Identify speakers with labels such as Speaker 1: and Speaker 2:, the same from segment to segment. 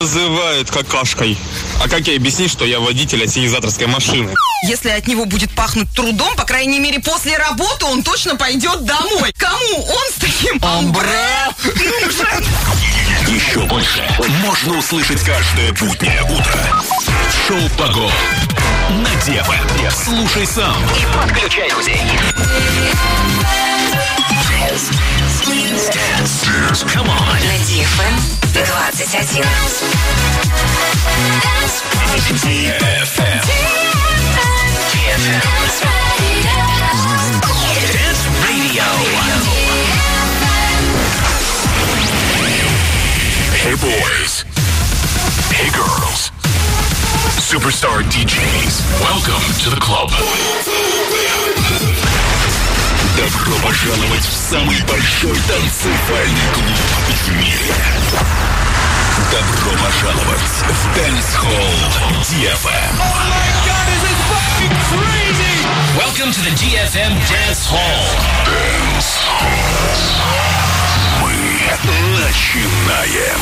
Speaker 1: называют какашкой. А как я объяснить, что я водитель ассенизаторской машины?
Speaker 2: Если от него будет пахнуть трудом, по крайней мере, после работы он точно пойдет домой. Кому он с таким амбре нужен?
Speaker 3: Еще больше можно услышать каждое буднее утро. Шоу «Погон» на Дева. Слушай сам и подключай друзей. Come on.
Speaker 4: На DFM 21.
Speaker 3: DFM. Dance Radio. Hey boys. Hey girls. Superstar DJs. Welcome to the club. Добро пожаловать в самый большой танцевальный клуб в мире. Добро пожаловать в Dance Hall DFM.
Speaker 5: Welcome to the DFM Dance Hall.
Speaker 3: Dance Hall. Мы начинаем.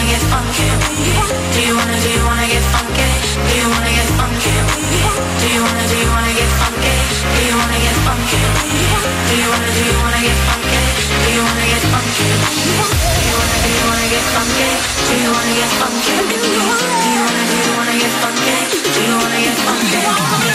Speaker 6: Do you wanna, do you wanna get funky? Do you wanna get funky? Do you wanna, do you wanna get funky? Do you wanna get funky? Do you wanna, do you wanna get funky? Do you wanna get funky? Do you wanna, do you wanna get funky? Do you wanna get funky?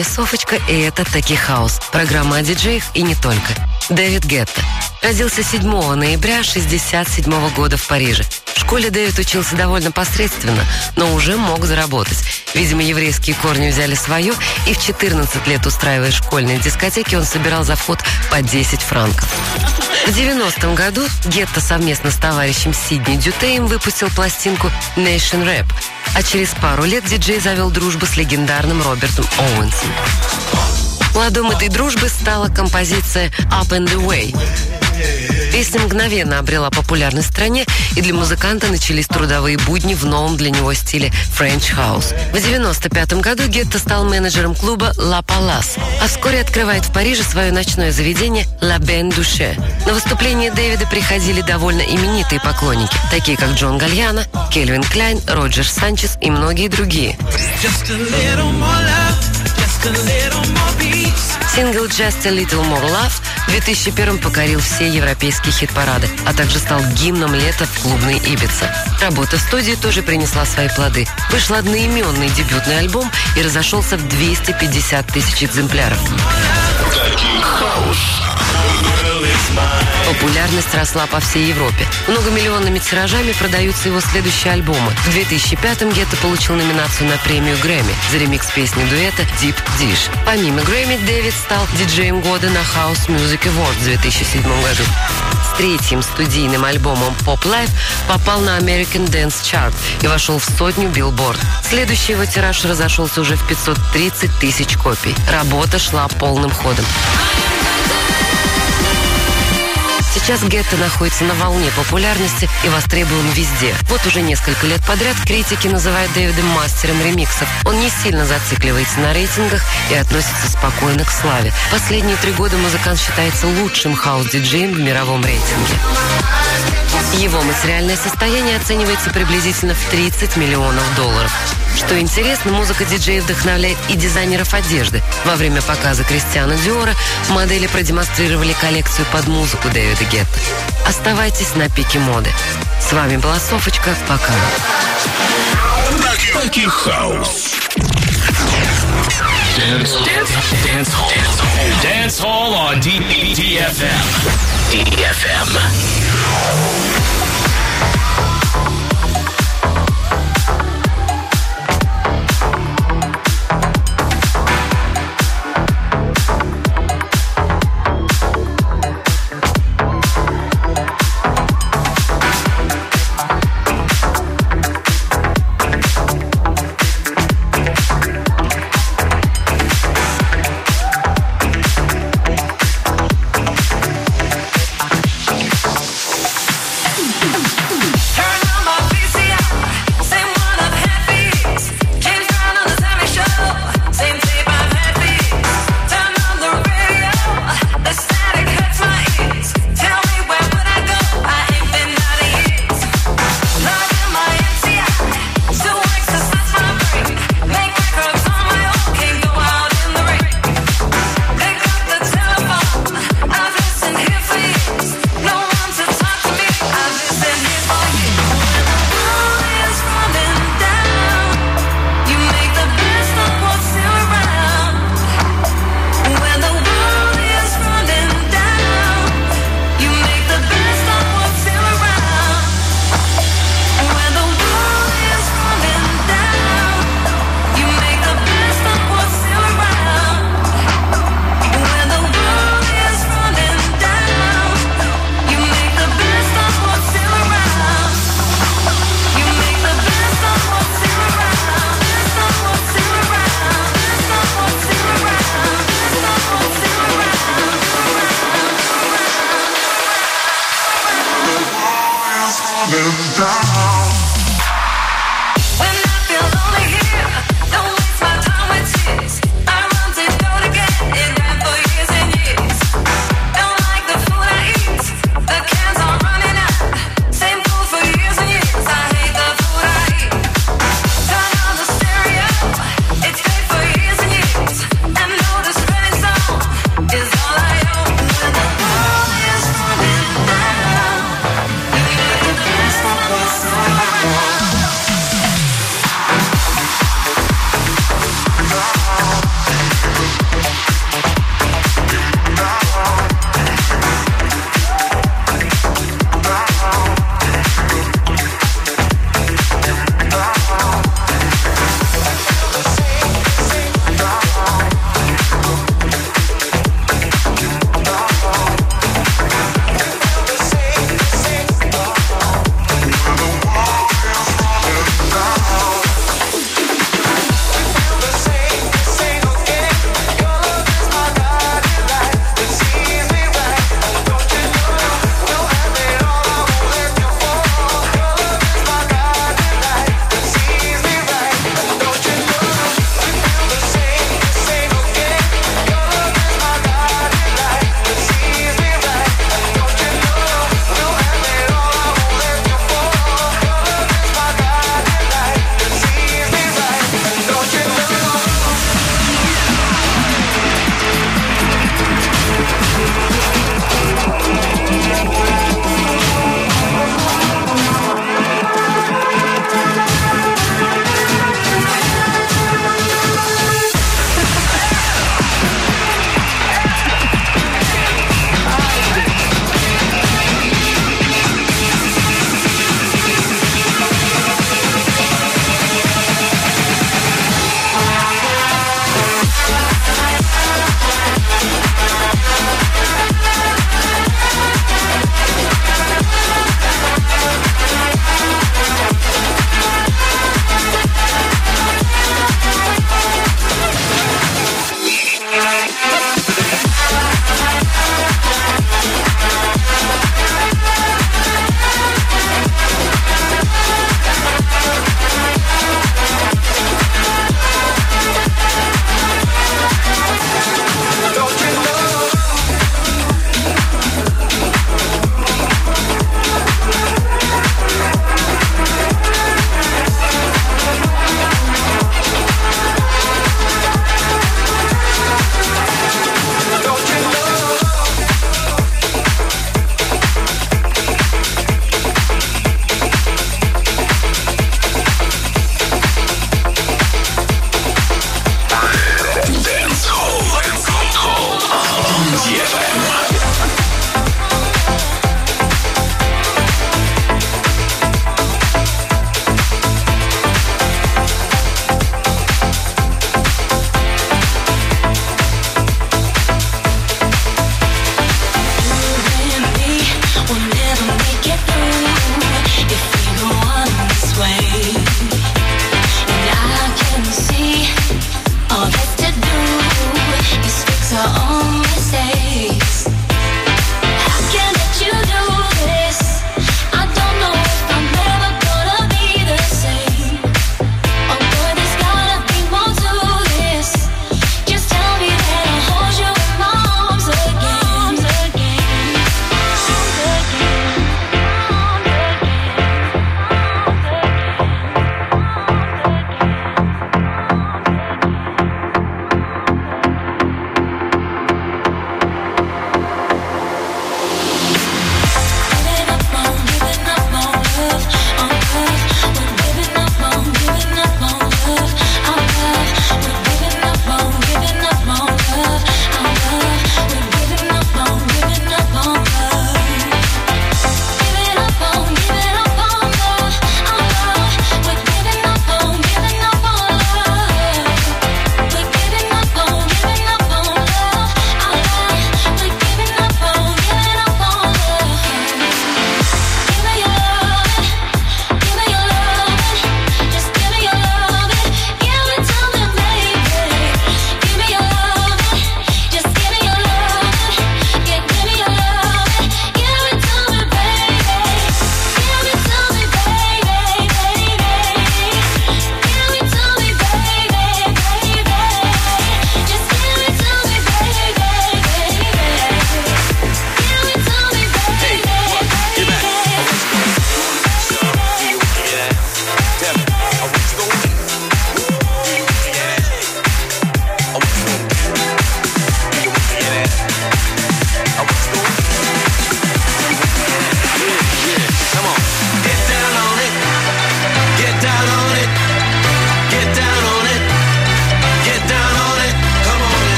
Speaker 7: Вами Софочка, и это Таки Хаус. Программа о диджеях и не только. Дэвид Гетта. Родился 7 ноября 67 года в Париже. В школе Дэвид учился довольно посредственно, но уже мог заработать. Видимо, еврейские корни взяли свое, и в 14 лет, устраивая школьные дискотеки, он собирал за вход по 10 франков. В 90-м году Гетто совместно с товарищем Сидни Дютеем выпустил пластинку Nation Rap, а через пару лет диджей завел дружбу с легендарным Робертом Оуэнсом. Плодом этой дружбы стала композиция «Up and Away». Песня мгновенно обрела популярность в стране, и для музыканта начались трудовые будни в новом для него стиле French House. В 95 году Гетто стал менеджером клуба La Palace, а вскоре открывает в Париже свое ночное заведение La Ben Duche. На выступление Дэвида приходили довольно именитые поклонники, такие как Джон Гальяно, Кельвин Кляйн, Роджер Санчес и многие другие. Сингл «Just a Little More Love» в 2001 покорил все европейские хит-парады, а также стал гимном лета в клубной Ибице. Работа в студии тоже принесла свои плоды. Вышел одноименный дебютный альбом и разошелся в 250 тысяч экземпляров.
Speaker 3: Таки Хаус.
Speaker 7: Популярность росла по всей Европе. Многомиллионными тиражами продаются его следующие альбомы. В 2005-м Гетто получил номинацию на премию Грэмми за ремикс песни дуэта Deep Dish. Помимо Грэмми, Дэвид стал диджеем года на House Music Awards в 2007 году. С третьим студийным альбомом Pop Life попал на American Dance Chart и вошел в сотню Billboard. Следующий его тираж разошелся уже в 530 тысяч копий. Работа шла полным ходом. Сейчас Гетто находится на волне популярности и востребован везде. Вот уже несколько лет подряд критики называют Дэвида мастером ремиксов. Он не сильно зацикливается на рейтингах и относится спокойно к славе. Последние три года музыкант считается лучшим хаус-диджеем в мировом рейтинге. Его материальное состояние оценивается приблизительно в 30 миллионов долларов. Что интересно, музыка диджея вдохновляет и дизайнеров одежды. Во время показа Кристиана Диора модели продемонстрировали коллекцию под музыку Дэвида Гетта. Оставайтесь на пике моды. С вами была Софочка. Пока.
Speaker 3: Таки Хаус.
Speaker 5: Dance, dance, dance hall. Dance hall on D- DFM.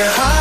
Speaker 6: Your
Speaker 8: heart